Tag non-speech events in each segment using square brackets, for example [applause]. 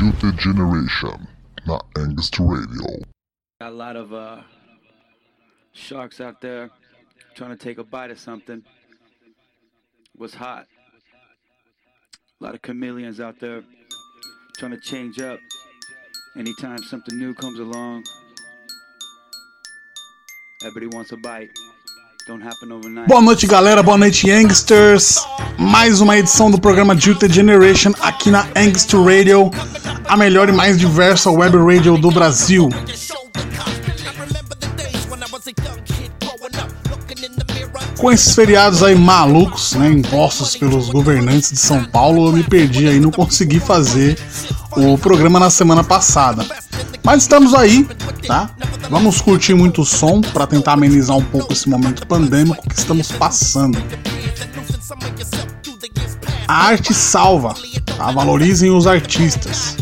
Guilty Generation na Angst Radio. Got a lot of uh, sharks out there trying to take a bite of something. What's hot? A lot of chameleons out there trying to change up. Anytime something new comes along, everybody wants a bite. Don't happen overnight. Boa noite, galera. Boa noite, Youngsters. Mais uma edição do programa Jilted Generation aqui na Angst Radio, a melhor e mais diversa web radio do Brasil. Com esses feriados aí malucos, né, impostos pelos governantes de São Paulo, eu me perdi aí, não consegui fazer o programa na semana passada. Mas estamos aí, tá? Vamos curtir muito som para tentar amenizar um pouco esse momento pandêmico que estamos passando. A arte salva, tá? Valorizem os artistas.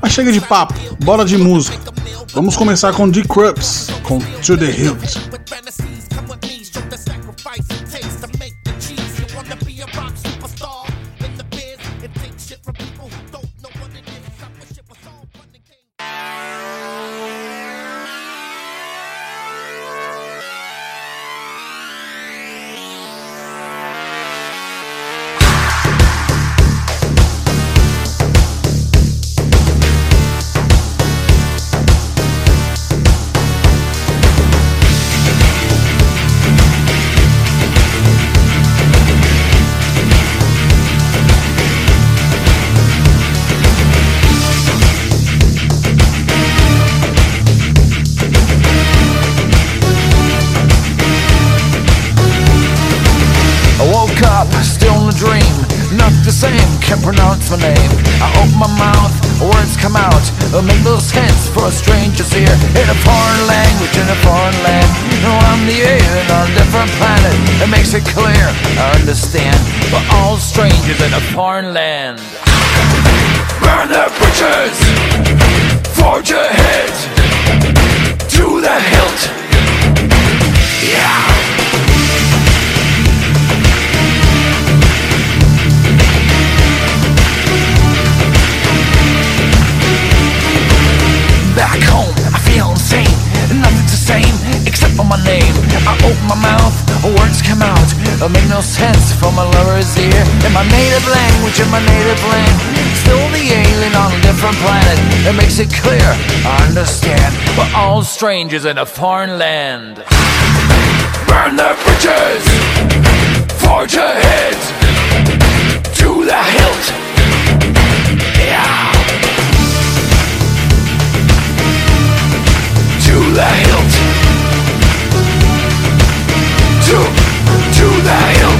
Mas chega de papo, bora de música. Vamos começar com The Crups, com To The Hilt. Stranger's ear. In a foreign language, in a foreign land. I'm the alien on a different planet. It makes it clear, I understand. We're all strangers in a foreign land. Burn the bridges, forge ahead to the hilt. Yeah. Back home, I feel insane. Nothing's the same except for my name. I open my mouth, words come out. It'll make no sense for my lover's ear. In my native language, in my native land. Still the alien on a different planet. It makes it clear, I understand. We're all strangers in a foreign land. Burn the bridges, forge ahead to the hilt. The hilt. To, to the hilt.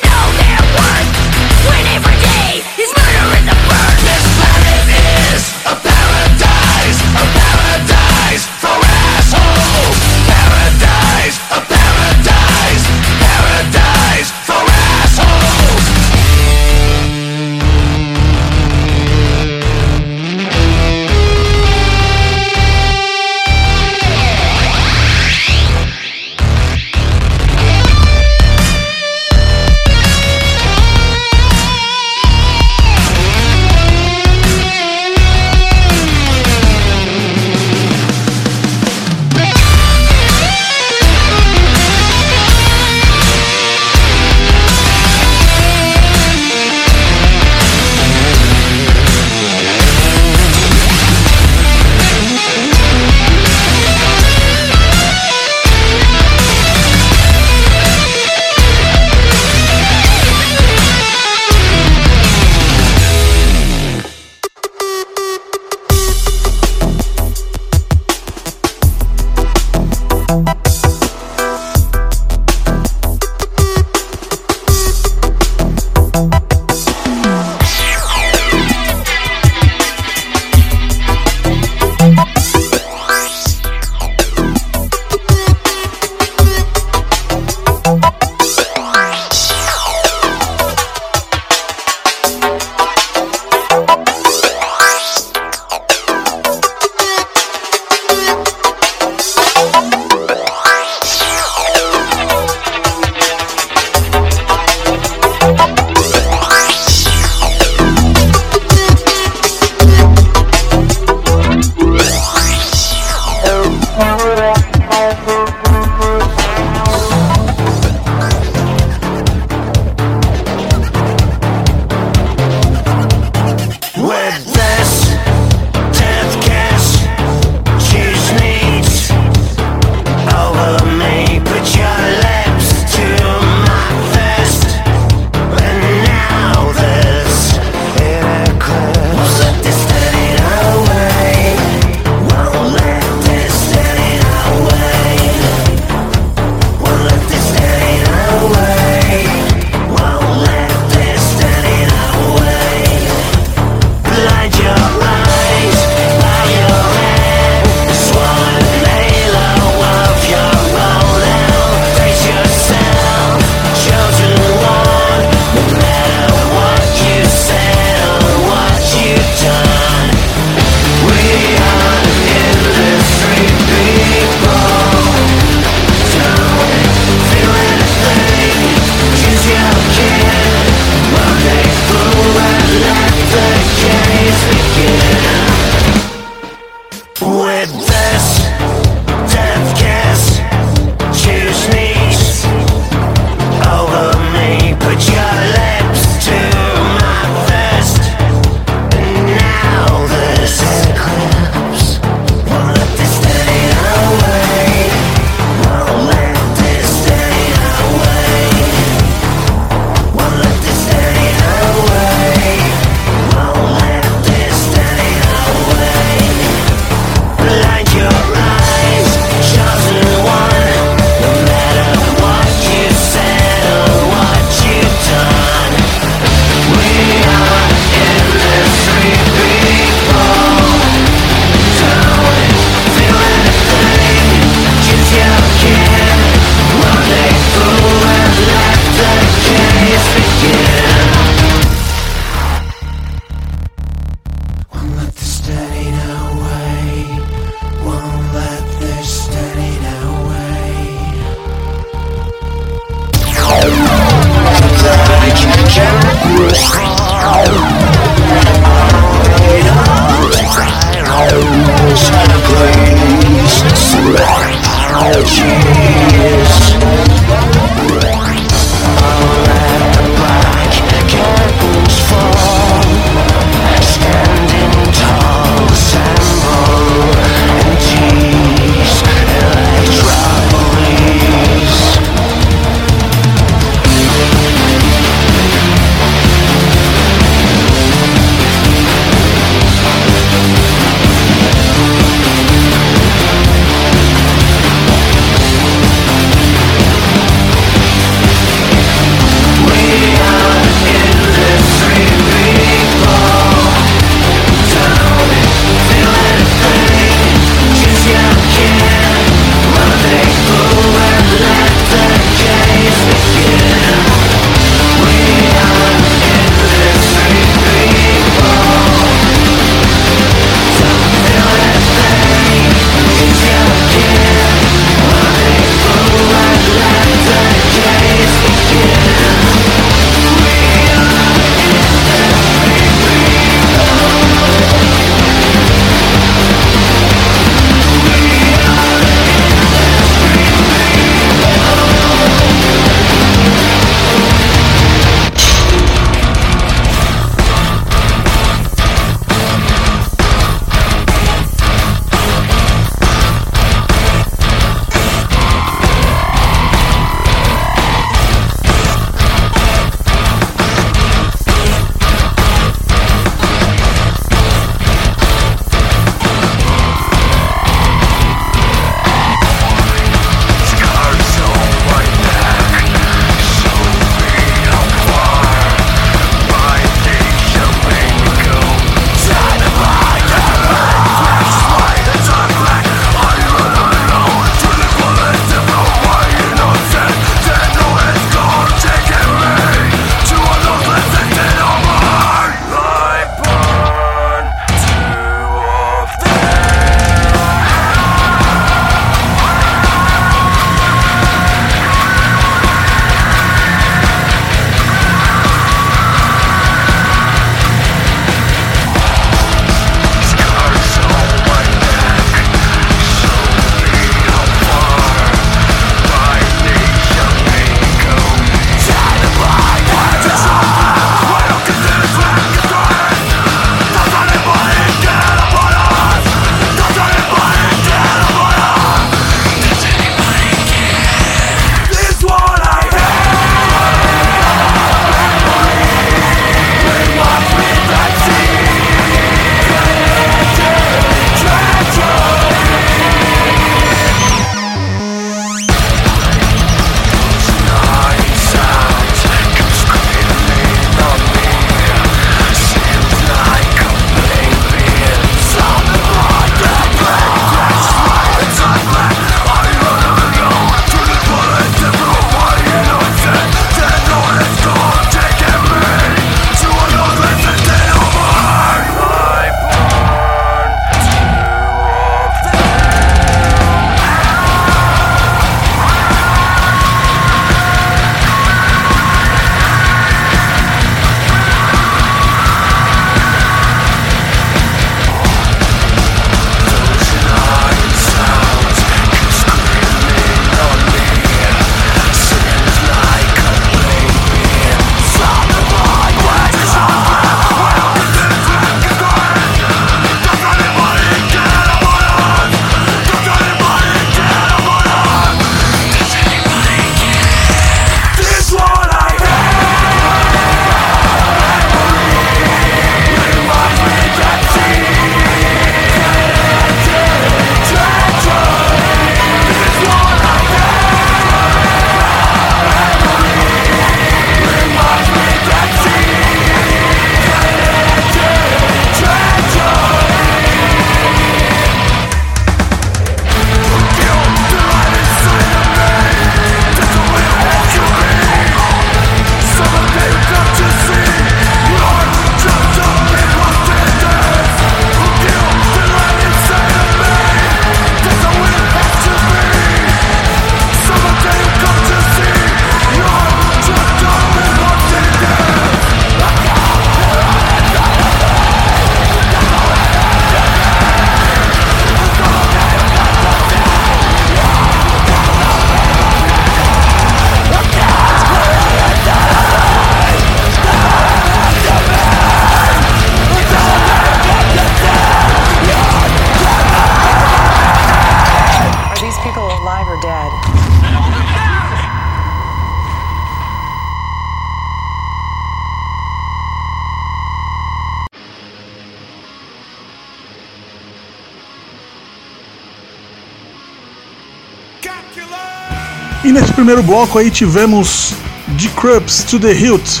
Primeiro bloco aí tivemos The Crups to the Hilt,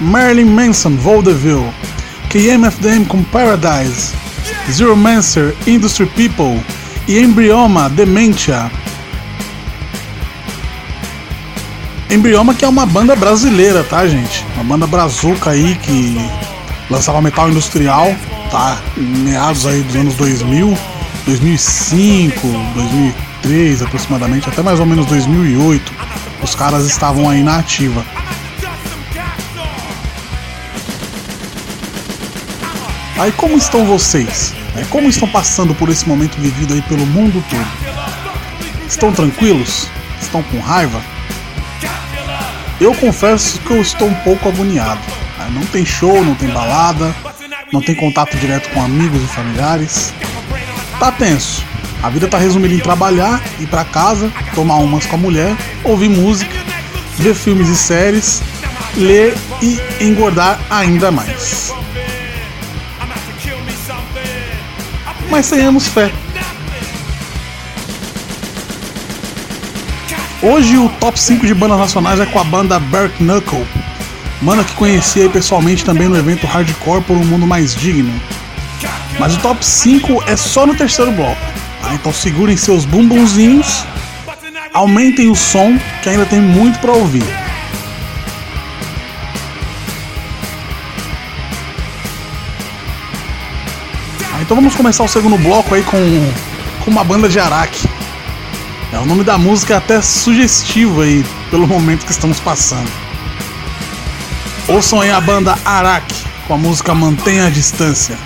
Marilyn Manson, Vaudeville, KMFDM com Paradise, Zero Mancer, Industry People e Embryoma, Dementia. Embryoma que é uma banda brasileira, tá gente? Uma banda brazuca aí que lançava metal industrial, tá? Em meados aí dos anos 2000, 2005, 2003 aproximadamente, até mais ou menos 2008. Os caras estavam aí na ativa. Aí como estão vocês? Como estão passando por esse momento vivido aí pelo mundo todo? Estão tranquilos? Estão com raiva? Eu confesso que eu estou um pouco agoniado. Não tem show, não tem balada, não tem contato direto com amigos e familiares. Tá tenso. A vida tá resumida em trabalhar, ir para casa, tomar umas com a mulher, ouvir música, ver filmes e séries, ler e engordar ainda mais. Mas tenhamos fé. Hoje o top 5 de bandas nacionais é com a banda Bark Knuckle, banda que conheci pessoalmente também no evento Hardcore por um mundo mais digno. Mas o top 5 é só no terceiro bloco. Tá? Então segurem seus bumbumzinhos, aumentem o som que ainda tem muito para ouvir. Ah, então vamos começar o segundo bloco aí com, com uma banda de Araque. É, o nome da música é até sugestivo aí, pelo momento que estamos passando. Ouçam aí a banda Araque com a música Mantenha a Distância.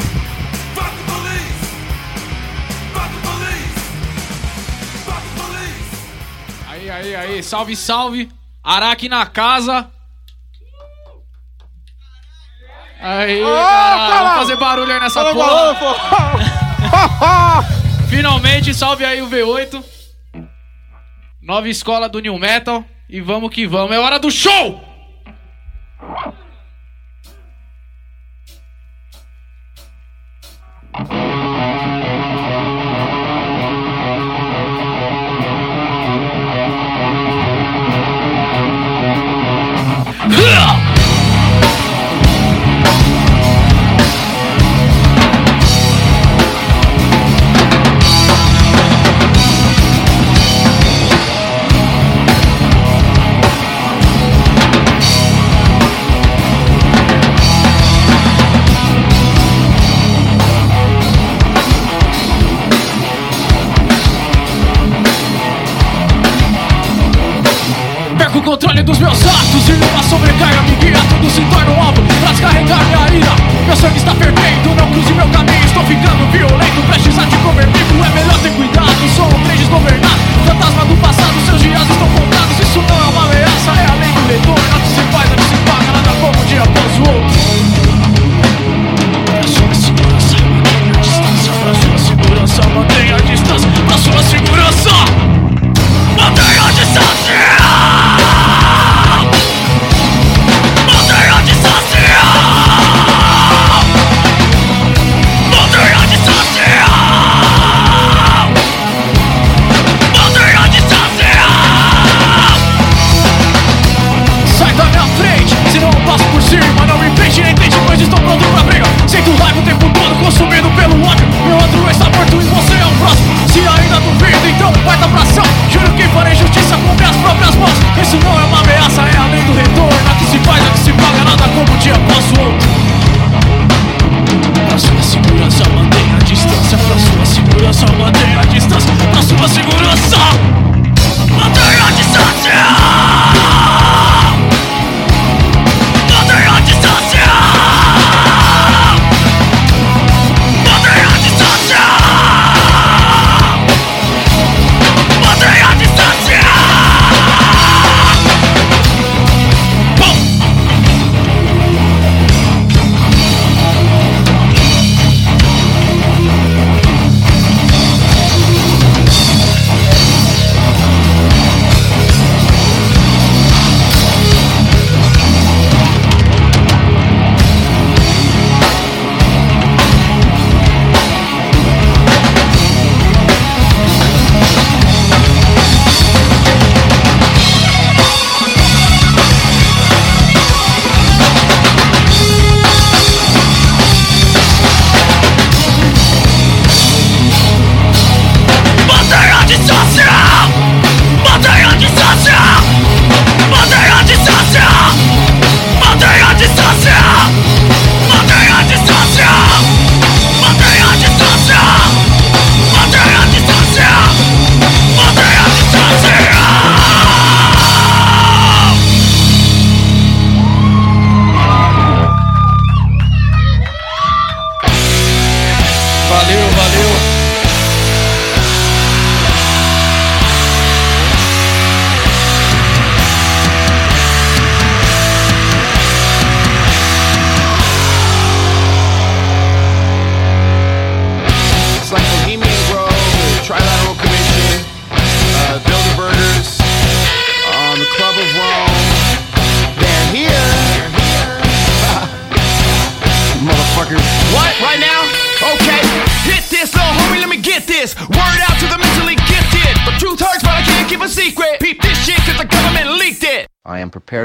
Salve, salve. Araque na casa. Aí, caralho, vamos fazer barulho aí nessa porra. [laughs] Finalmente, salve aí o V8. Nova escola do New Metal. E vamos que vamos. É hora do show! Perco cruze meu caminho Estou ficando violento, prestes a te comer vivo É melhor ter cuidado, sou um trem desgovernado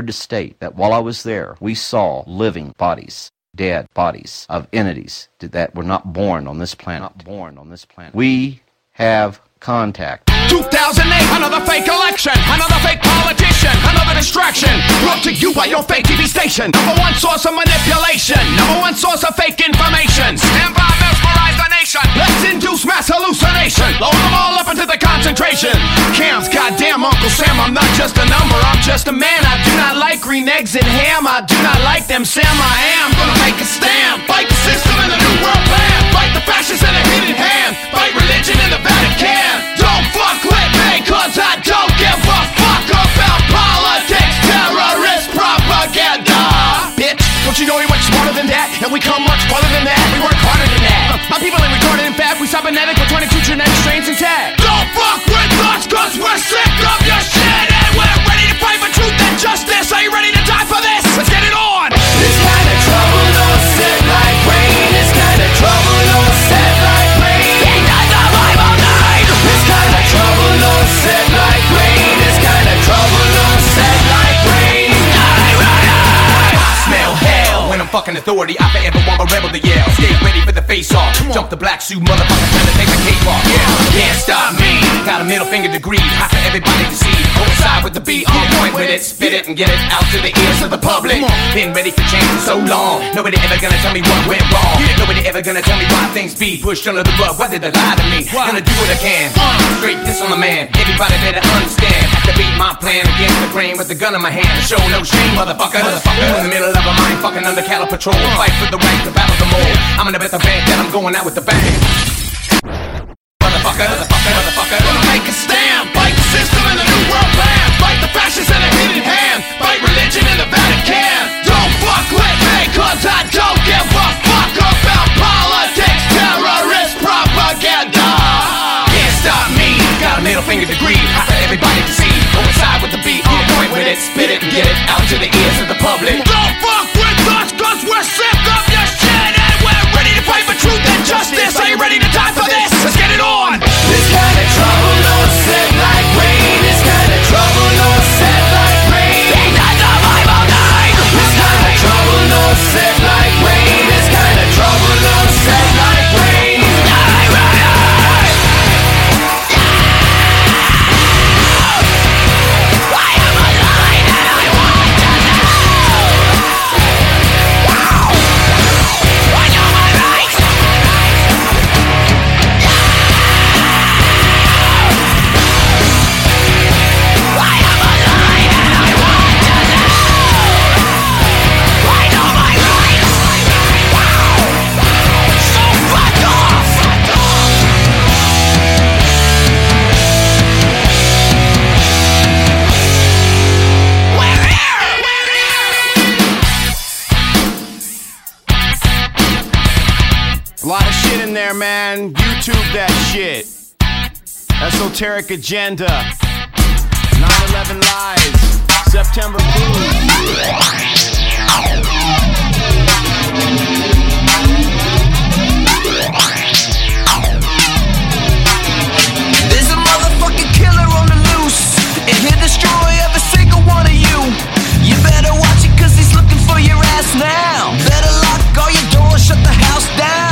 prepared to state that while I was there, we saw living bodies, dead bodies of entities that were not born on this planet. Not born on this planet. We have contact. 2008, another fake election, another fake politician, another distraction. Brought to you by your fake TV station. Number one source of manipulation, number one source of fake information. Stand by, mesmerize the nation. Let's induce mass hallucination. Load them all up into the concentration camps. Goddamn, Uncle Sam, I'm not just a number, I'm just a man. I do not like green eggs and ham. I do not like them, Sam. I am gonna make a stand. Fight the system and the new world plan. Fight the fascists and the hidden hand. Fight religion in the Vatican. Don't fuck with me, cause I don't give a fuck about politics, terrorist propaganda. Bitch, don't you know we much smarter than that? And we come much farther than that. We work. My people ain't retarded, in fact, we cybernetic with 22 genetic strains intact. Don't fuck with us, cause we're sick of your shit, fucking authority. I forever want my rebel to yell. Stay ready for the face off. Jump the black suit, motherfucker, trying to take the cape off. Yeah, can't stop me. Got a middle finger degree, hot for everybody to see. Coincide with the beat, on point with it, spit it and get it out to the ears of the public. Been ready for change for so long. Nobody ever gonna tell me what went wrong. Nobody ever gonna tell me why things be pushed under the rug. Why did they lie to me? Gonna do what I can. Straight this on the man. Everybody better understand. Have to beat my plan against the grain with the gun in my hand. Show no shame, motherfucker. Motherfucker. In the middle of a mind fucking under cattle patrol. Fight for the right to battle the mold. I'm gonna bet the bank that I'm going out with the bang. Motherfucker, motherfucker, motherfucker. Gonna make a stand. Fight the system and the new world plan. Fight the fascists and the hidden hand. Fight religion in the Vatican. Don't fuck with me, cause I don't give a fuck about politics, terrorist propaganda. Can't stop me. Got a middle finger degree, hot for everybody to see. Coincide with the beat, on point with it, spit it get it out to the ears of the public. YouTube that shit. Esoteric agenda. 9-11 lies. September Blues. There's a motherfucking killer on the loose, and he'll destroy every single one of you. You better watch it, cause he's looking for your ass now. Better lock all your doors, shut the house down.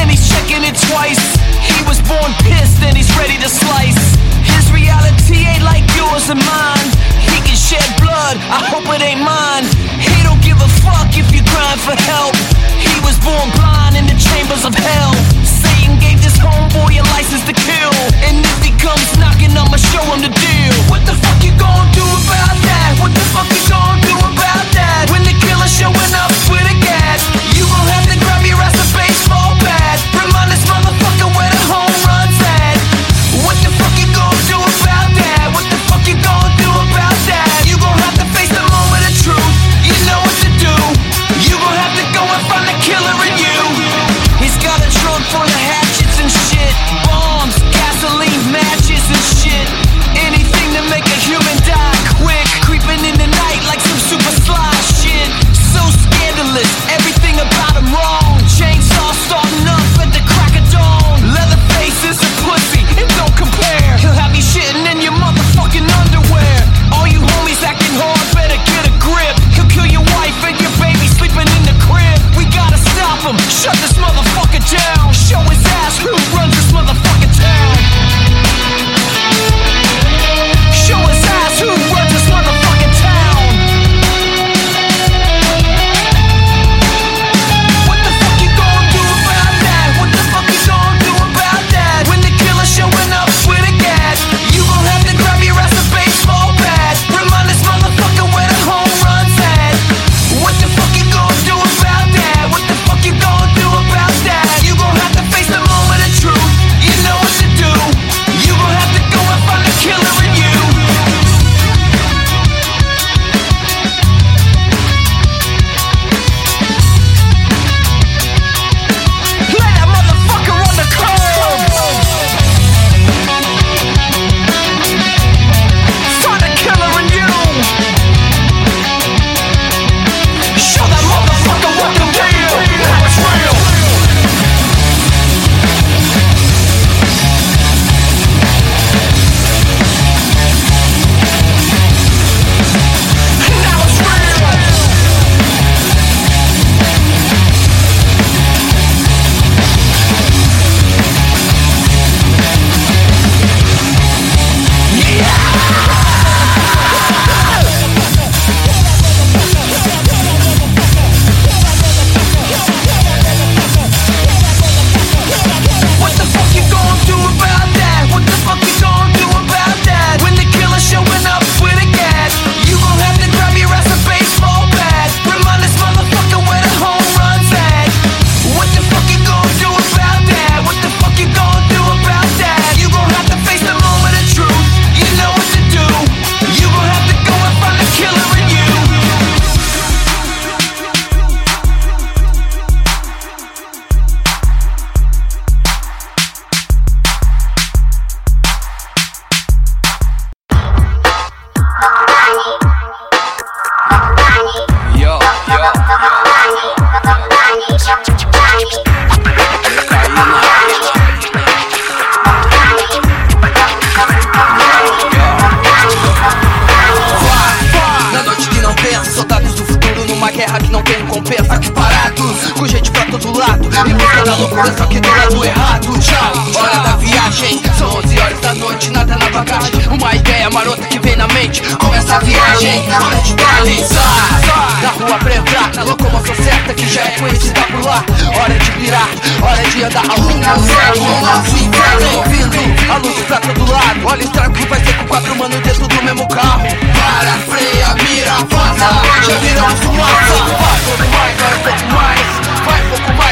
And he's checking it twice. He was born pissed, and he's ready to slice. His reality ain't like yours and mine. He can shed blood, I hope it ain't mine. He don't give a fuck if you crying for help. He was born blind in the chambers of hell. Satan gave this homeboy a license to kill. And if he comes knocking, I'ma show him the deal. What the fuck you gonna do about that? What the fuck you gonna do about that? When the killer's showing up eu só que do lado errado Tchau, hora da viagem São 11 horas da noite, nada na bagagem. Uma ideia marota que vem na mente Começa a viagem, hora de realizar Na rua preta, na locomoção certa Que já é conhecida por lá. Hora de virar, hora de andar ao rumo certo. Nosso inferno ouvindo A luz pra todo lado. Olha o estrago que vai ser com quatro manos dentro do mesmo carro. Para, freia, mira, vaza Já viramos fumaça? Vai, pouco mais, vai pouco mais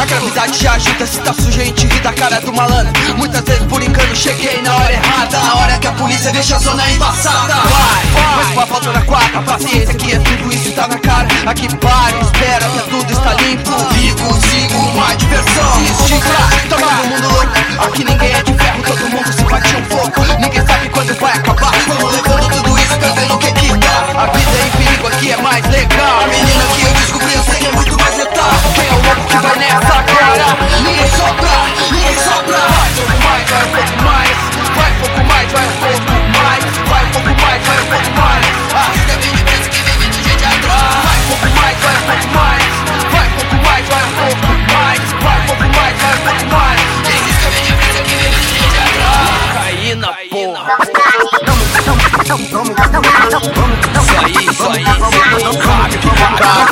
a gravidade já ajuda, se tá sujo a gente ri da cara do malandro. Muitas vezes por engano cheguei na hora errada. Na hora que a polícia deixa a zona embaçada. Vai, mas com a volta na quadra, paciência que é tudo isso tá na cara. Aqui para, espera até tudo está limpo. Vivo, sigo uma diversão. Estica, tá todo mundo louco. Aqui ninguém é de ferro, todo mundo se bate um pouco. Ninguém sabe quando vai acabar. Vamos levando tudo isso ver no que que dá. A vida em perigo aqui é mais legal. A menina que eu descobri eu sei é muito mais É vai nessa agora? Ninguém sobra, ninguém sobra. Vai um pouco mais, vai um pouco mais. Vai um pouco mais, vai um pouco mais. Vai um pouco mais, vai um pouco mais. Arrisca bem de vez que vem vindo gente atrás. Vai um pouco mais, vai um pouco mais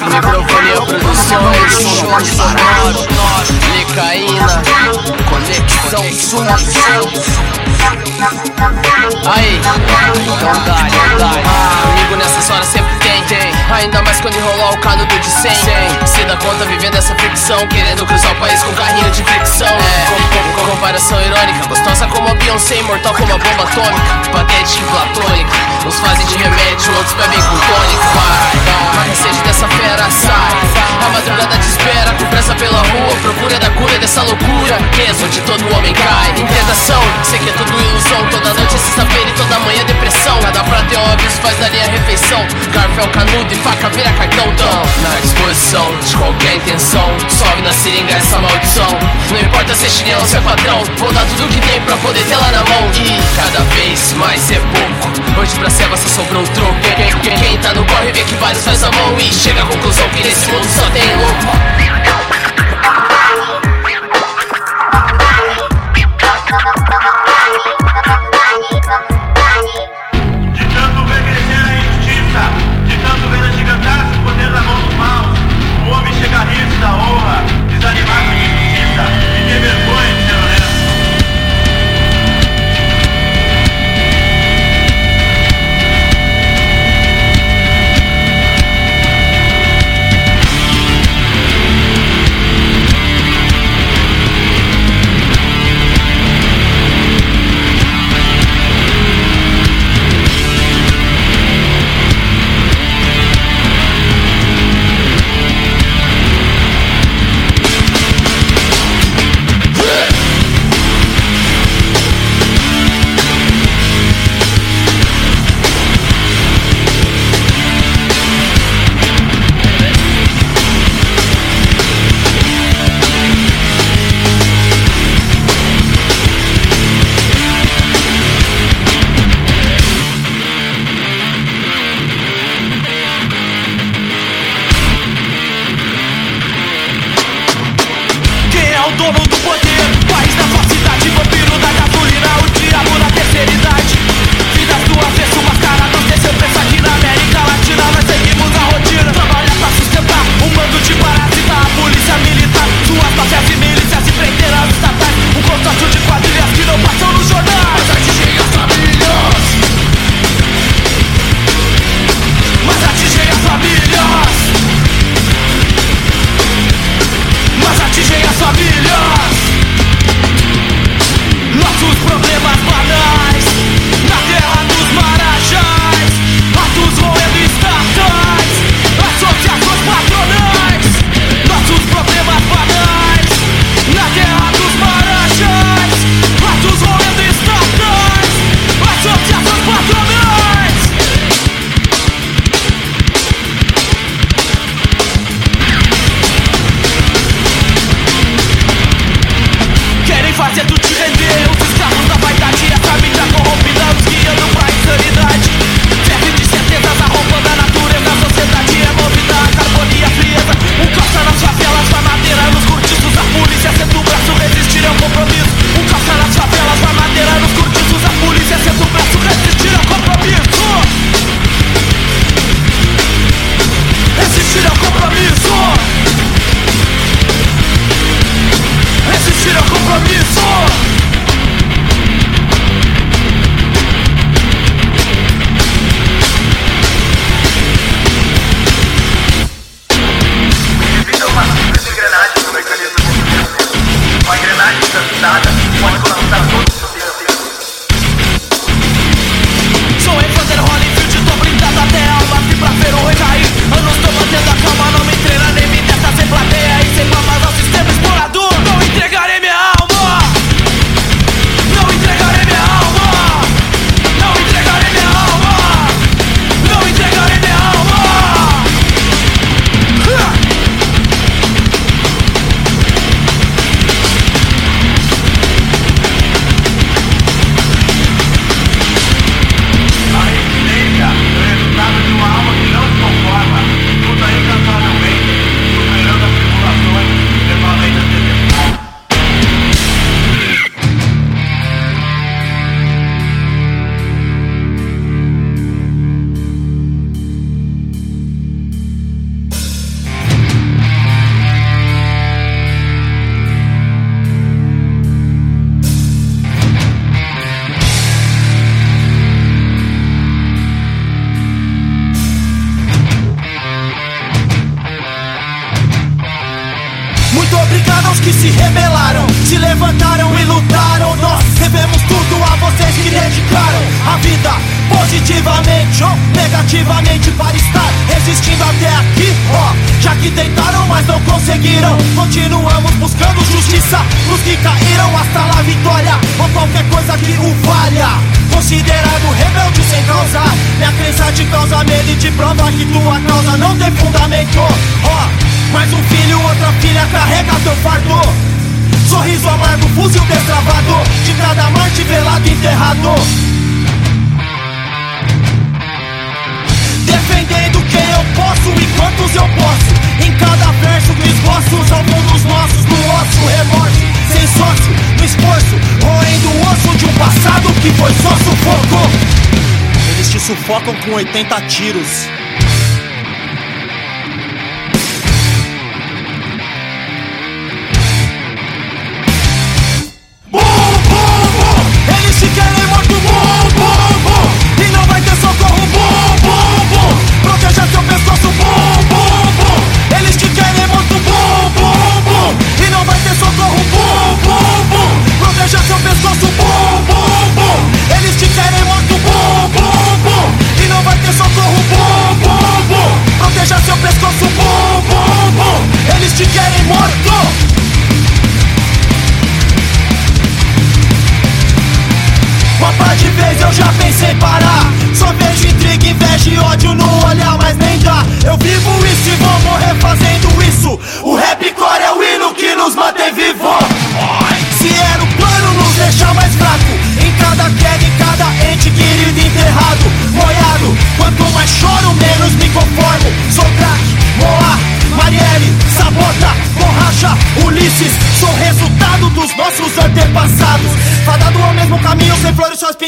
microfonia, produções, som sonoro, Licaína, conexão sul. Aí, então dá, então dá. Amigo nessas horas sempre tem, tem. Ainda mais quando enrolar o canudo de 100. Se dá conta vivendo essa ficção, querendo cruzar o país com carrinho de fricção. É, com, com, com comparação irônica, gostosa como a Beyoncé, imortal como a bomba atômica, patética e platônica. Uns fazem de remédio, outros bebem com tônica. Vai, vai, a sede dessa fera sai. A madrugada te espera, com pressa pela rua, procura da cura dessa loucura. Peso onde todo homem cai. Tentação, sei que é tudo ilusão. Toda noite é sexta-feira e toda manhã é depressão. Cada prato é óbvio, faz dali a refeição. Garfo é o canudo e faca vira cartão. Tão na disposição de qualquer intenção. Sobe na seringa essa maldição. Não importa se é chinelo se é patrão. Vou dar tudo que tem pra poder ter lá na mão. E cada vez mais é pouco. Hoje pra ceva só sobrou o troco. Quem, quem, quem tá no corre vê que vários faz a mão. E chega à conclusão que nesse mundo só tem louco. De tanto ver crescer a injustiça, de com 80 tiros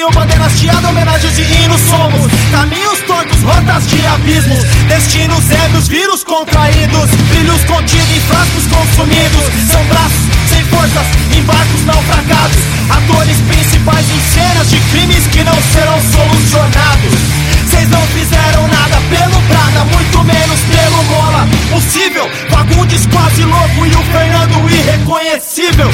Bandeira hasteada, homenagens e hinos somos. Caminhos tortos, rotas de abismos. Destinos ébrios, vírus contraídos. Brilhos contidos em frascos consumidos. São braços sem forças, em barcos naufragados. Atores principais em cenas de crimes que não serão solucionados. Vocês não fizeram nada pelo Prada, muito menos pelo Mola. Possível, Fagundes quase louco e o Fernando irreconhecível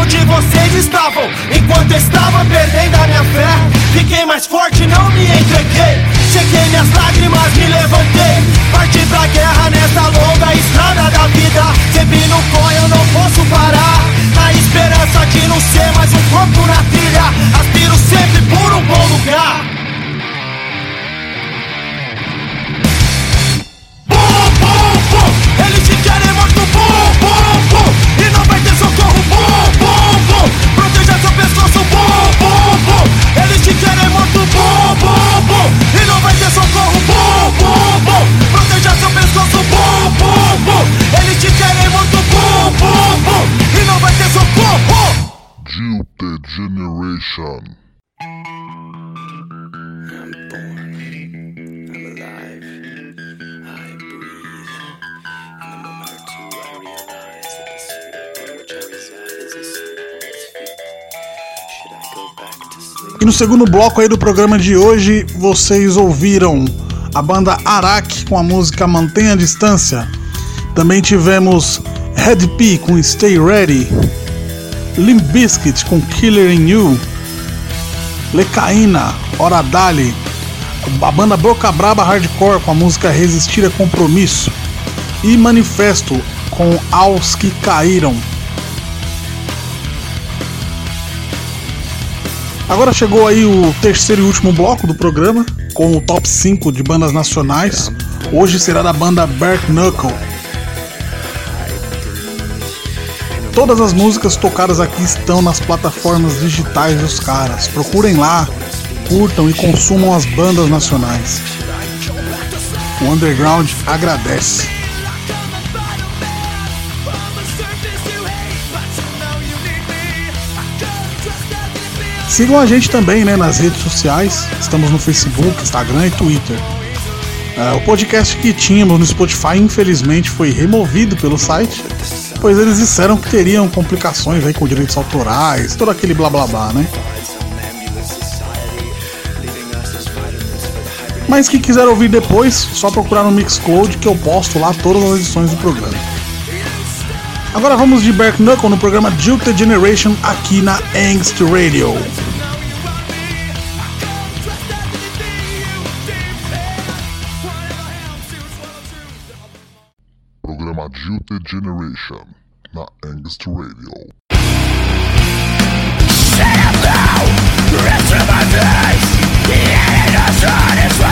Onde vocês estavam enquanto eu estava perdendo a minha fé? Fiquei mais forte, não me entreguei. Sequei minhas lágrimas, me levantei. Parti pra guerra nessa longa estrada da vida. Sempre no corre, eu não posso parar. Na esperança de não ser mais um corpo na trilha. Aspiro sempre por um bom lugar. Generation. E no segundo bloco aí do programa de hoje, vocês ouviram a banda Arak com a música Mantenha a Distância. Também tivemos Red P com Stay Ready, Limp Bizkit com Killer in You, Lecaína, Hora Dali, a banda Boca Braba Hardcore com a música Resistir a Compromisso e Manifesto com Aos que Caíram. Agora chegou aí o terceiro e último bloco do programa, com o top 5 de bandas nacionais. Hoje será da banda Bert Knuckle. Todas as músicas tocadas aqui estão nas plataformas digitais dos caras. Procurem lá, curtam e consumam as bandas nacionais. O Underground agradece. Sigam a gente também né, nas redes sociais. Estamos no Facebook, Instagram e Twitter. É, o podcast que tínhamos no Spotify, infelizmente, foi removido pelo site, pois eles disseram que teriam complicações aí com direitos autorais, todo aquele blá blá blá, né? Mas quem quiser ouvir depois, só procurar no Mixcloud que eu posto lá todas as edições do programa. Agora vamos de Back Knuckle no programa Juked Generation aqui na Angst Radio. generation na Angst Radio. Shut up now! My face! The end!